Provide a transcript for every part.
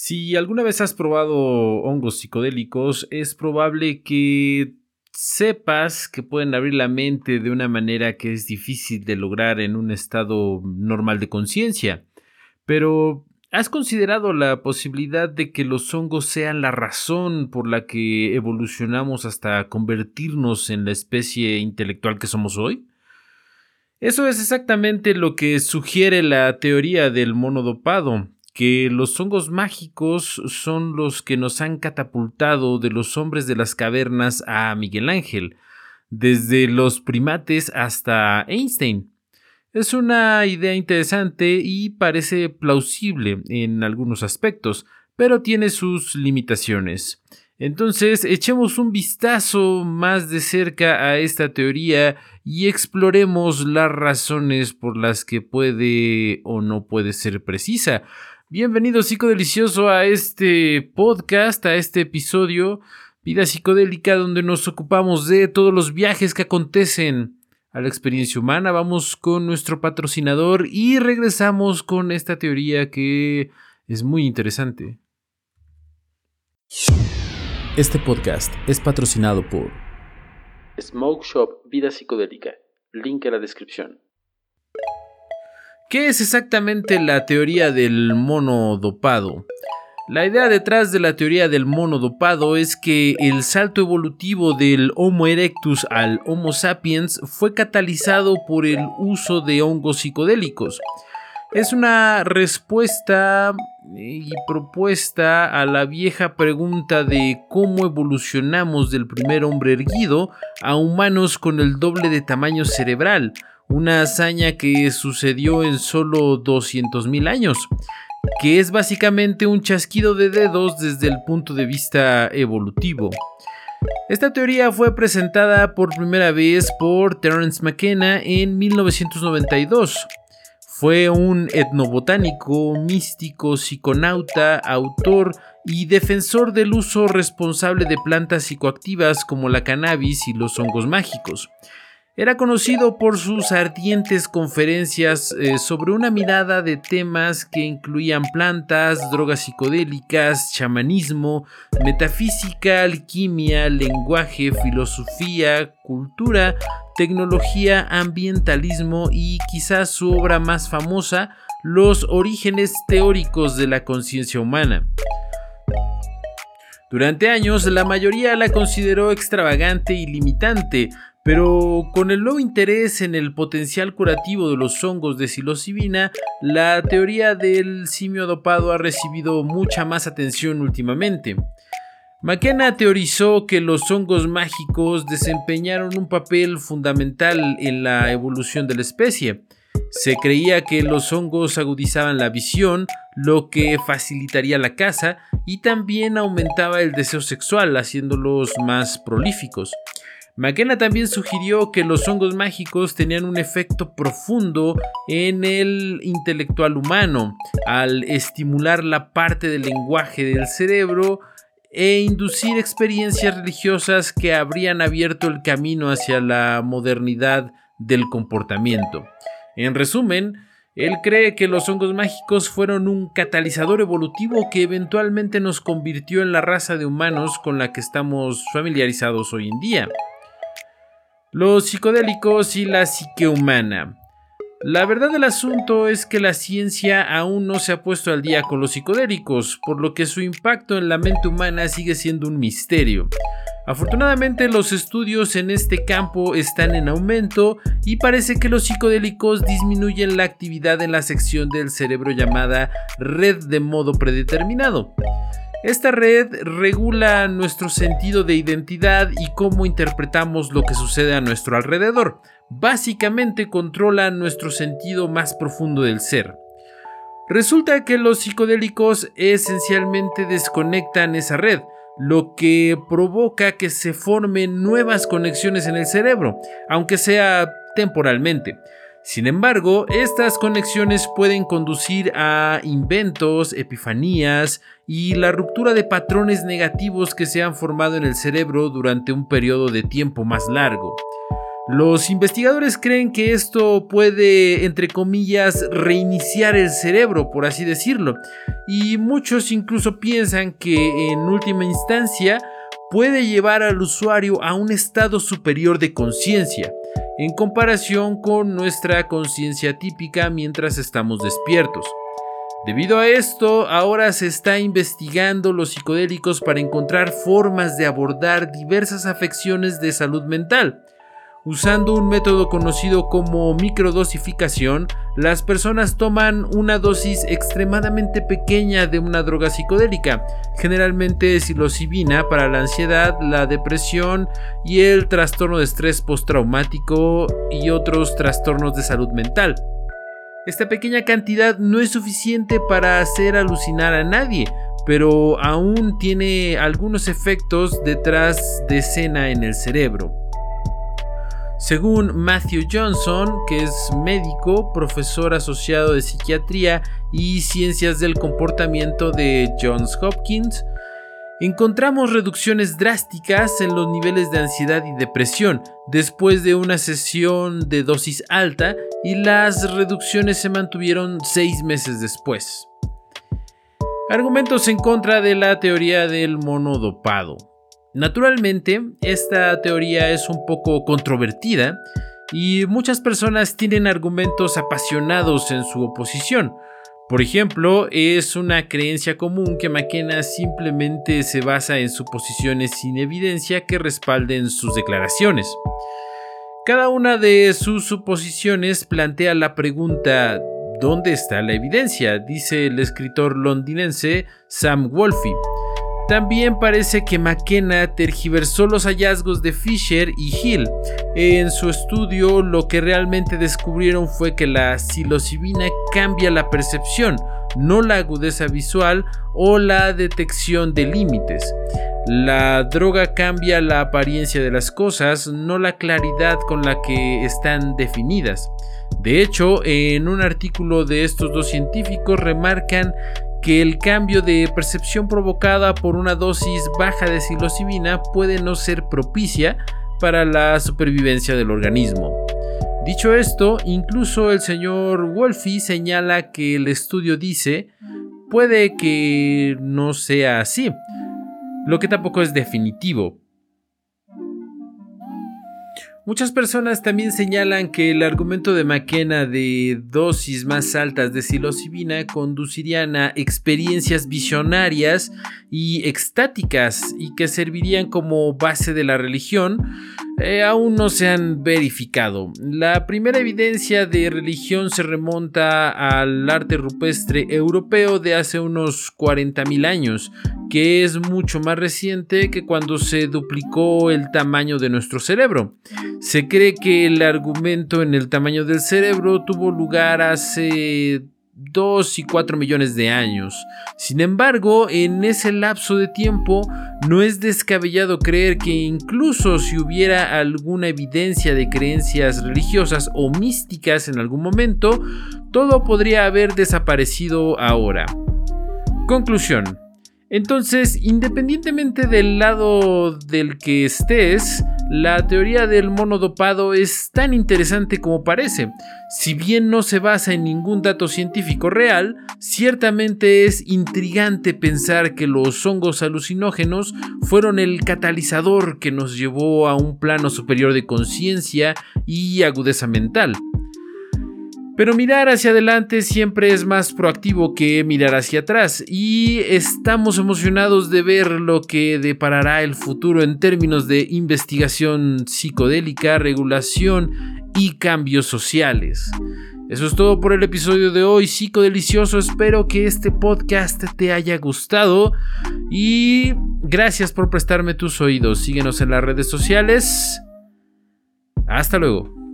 Si alguna vez has probado hongos psicodélicos, es probable que sepas que pueden abrir la mente de una manera que es difícil de lograr en un estado normal de conciencia. Pero, ¿has considerado la posibilidad de que los hongos sean la razón por la que evolucionamos hasta convertirnos en la especie intelectual que somos hoy? Eso es exactamente lo que sugiere la teoría del monodopado, que los hongos mágicos son los que nos han catapultado de los hombres de las cavernas a Miguel Ángel, desde los primates hasta Einstein. Es una idea interesante y parece plausible en algunos aspectos, pero tiene sus limitaciones. Entonces, echemos un vistazo más de cerca a esta teoría y exploremos las razones por las que puede o no puede ser precisa. Bienvenido psicodelicioso a este podcast, a este episodio Vida Psicodélica donde nos ocupamos de todos los viajes que acontecen a la experiencia humana. Vamos con nuestro patrocinador y regresamos con esta teoría que es muy interesante. Este podcast es patrocinado por Smoke Shop Vida Psicodélica. Link en la descripción. ¿Qué es exactamente la teoría del mono dopado? La idea detrás de la teoría del mono dopado es que el salto evolutivo del Homo erectus al Homo sapiens fue catalizado por el uso de hongos psicodélicos. Es una respuesta y propuesta a la vieja pregunta de cómo evolucionamos del primer hombre erguido a humanos con el doble de tamaño cerebral, una hazaña que sucedió en solo 200.000 años, que es básicamente un chasquido de dedos desde el punto de vista evolutivo. Esta teoría fue presentada por primera vez por Terence McKenna en 1992. Fue un etnobotánico, místico, psiconauta, autor y defensor del uso responsable de plantas psicoactivas como la cannabis y los hongos mágicos. Era conocido por sus ardientes conferencias eh, sobre una mirada de temas que incluían plantas, drogas psicodélicas, chamanismo, metafísica, alquimia, lenguaje, filosofía, cultura, tecnología, ambientalismo y quizás su obra más famosa, Los orígenes teóricos de la conciencia humana. Durante años la mayoría la consideró extravagante y limitante, pero con el nuevo interés en el potencial curativo de los hongos de psilocibina, la teoría del simio dopado ha recibido mucha más atención últimamente. McKenna teorizó que los hongos mágicos desempeñaron un papel fundamental en la evolución de la especie. Se creía que los hongos agudizaban la visión, lo que facilitaría la caza y también aumentaba el deseo sexual, haciéndolos más prolíficos. McKenna también sugirió que los hongos mágicos tenían un efecto profundo en el intelectual humano al estimular la parte del lenguaje del cerebro e inducir experiencias religiosas que habrían abierto el camino hacia la modernidad del comportamiento. En resumen, él cree que los hongos mágicos fueron un catalizador evolutivo que eventualmente nos convirtió en la raza de humanos con la que estamos familiarizados hoy en día. Los psicodélicos y la psique humana. La verdad del asunto es que la ciencia aún no se ha puesto al día con los psicodélicos, por lo que su impacto en la mente humana sigue siendo un misterio. Afortunadamente los estudios en este campo están en aumento y parece que los psicodélicos disminuyen la actividad en la sección del cerebro llamada red de modo predeterminado. Esta red regula nuestro sentido de identidad y cómo interpretamos lo que sucede a nuestro alrededor. Básicamente controla nuestro sentido más profundo del ser. Resulta que los psicodélicos esencialmente desconectan esa red, lo que provoca que se formen nuevas conexiones en el cerebro, aunque sea temporalmente. Sin embargo, estas conexiones pueden conducir a inventos, epifanías y la ruptura de patrones negativos que se han formado en el cerebro durante un periodo de tiempo más largo. Los investigadores creen que esto puede, entre comillas, reiniciar el cerebro, por así decirlo, y muchos incluso piensan que en última instancia puede llevar al usuario a un estado superior de conciencia, en comparación con nuestra conciencia típica mientras estamos despiertos. Debido a esto, ahora se está investigando los psicodélicos para encontrar formas de abordar diversas afecciones de salud mental, Usando un método conocido como microdosificación, las personas toman una dosis extremadamente pequeña de una droga psicodélica, generalmente psilocibina para la ansiedad, la depresión y el trastorno de estrés postraumático y otros trastornos de salud mental. Esta pequeña cantidad no es suficiente para hacer alucinar a nadie, pero aún tiene algunos efectos detrás de escena en el cerebro. Según Matthew Johnson, que es médico, profesor asociado de psiquiatría y ciencias del comportamiento de Johns Hopkins, encontramos reducciones drásticas en los niveles de ansiedad y depresión después de una sesión de dosis alta y las reducciones se mantuvieron seis meses después. Argumentos en contra de la teoría del monodopado. Naturalmente, esta teoría es un poco controvertida y muchas personas tienen argumentos apasionados en su oposición. Por ejemplo, es una creencia común que McKenna simplemente se basa en suposiciones sin evidencia que respalden sus declaraciones. Cada una de sus suposiciones plantea la pregunta ¿dónde está la evidencia? dice el escritor londinense Sam Wolfe. También parece que McKenna tergiversó los hallazgos de Fisher y Hill. En su estudio lo que realmente descubrieron fue que la psilocibina cambia la percepción, no la agudeza visual o la detección de límites. La droga cambia la apariencia de las cosas, no la claridad con la que están definidas. De hecho, en un artículo de estos dos científicos remarcan que el cambio de percepción provocada por una dosis baja de psilocibina puede no ser propicia para la supervivencia del organismo. Dicho esto, incluso el señor Wolfe señala que el estudio dice puede que no sea así, lo que tampoco es definitivo, Muchas personas también señalan que el argumento de McKenna de dosis más altas de psilocibina conducirían a experiencias visionarias y extáticas y que servirían como base de la religión, eh, aún no se han verificado. La primera evidencia de religión se remonta al arte rupestre europeo de hace unos 40.000 años, que es mucho más reciente que cuando se duplicó el tamaño de nuestro cerebro. Se cree que el argumento en el tamaño del cerebro tuvo lugar hace 2 y 4 millones de años. Sin embargo, en ese lapso de tiempo no es descabellado creer que incluso si hubiera alguna evidencia de creencias religiosas o místicas en algún momento, todo podría haber desaparecido ahora. Conclusión. Entonces, independientemente del lado del que estés, la teoría del monodopado es tan interesante como parece. Si bien no se basa en ningún dato científico real, ciertamente es intrigante pensar que los hongos alucinógenos fueron el catalizador que nos llevó a un plano superior de conciencia y agudeza mental. Pero mirar hacia adelante siempre es más proactivo que mirar hacia atrás y estamos emocionados de ver lo que deparará el futuro en términos de investigación psicodélica, regulación y cambios sociales. Eso es todo por el episodio de hoy, psicodelicioso. Espero que este podcast te haya gustado y gracias por prestarme tus oídos. Síguenos en las redes sociales. Hasta luego.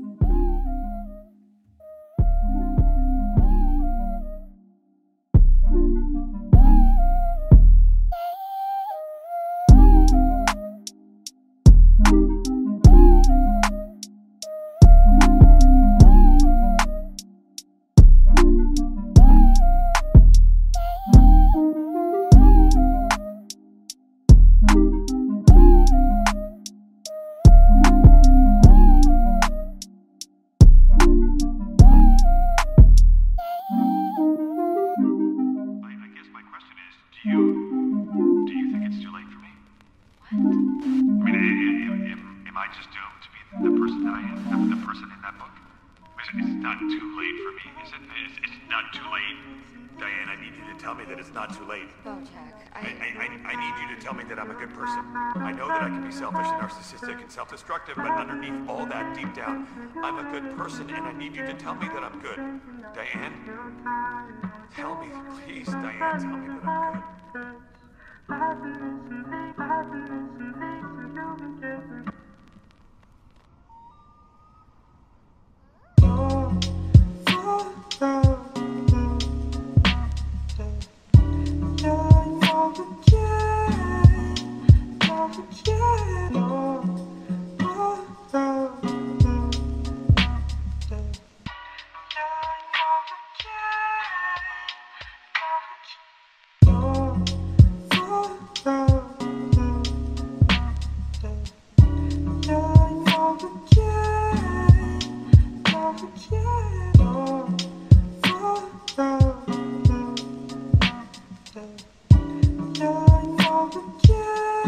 Not too late. Bojack, I, I... I, I, I need you to tell me that I'm a good person. I know that I can be selfish and narcissistic and self-destructive, but underneath all that, deep down, I'm a good person, and I need you to tell me that I'm good. Diane? Tell me, please, Diane, tell me that I'm good.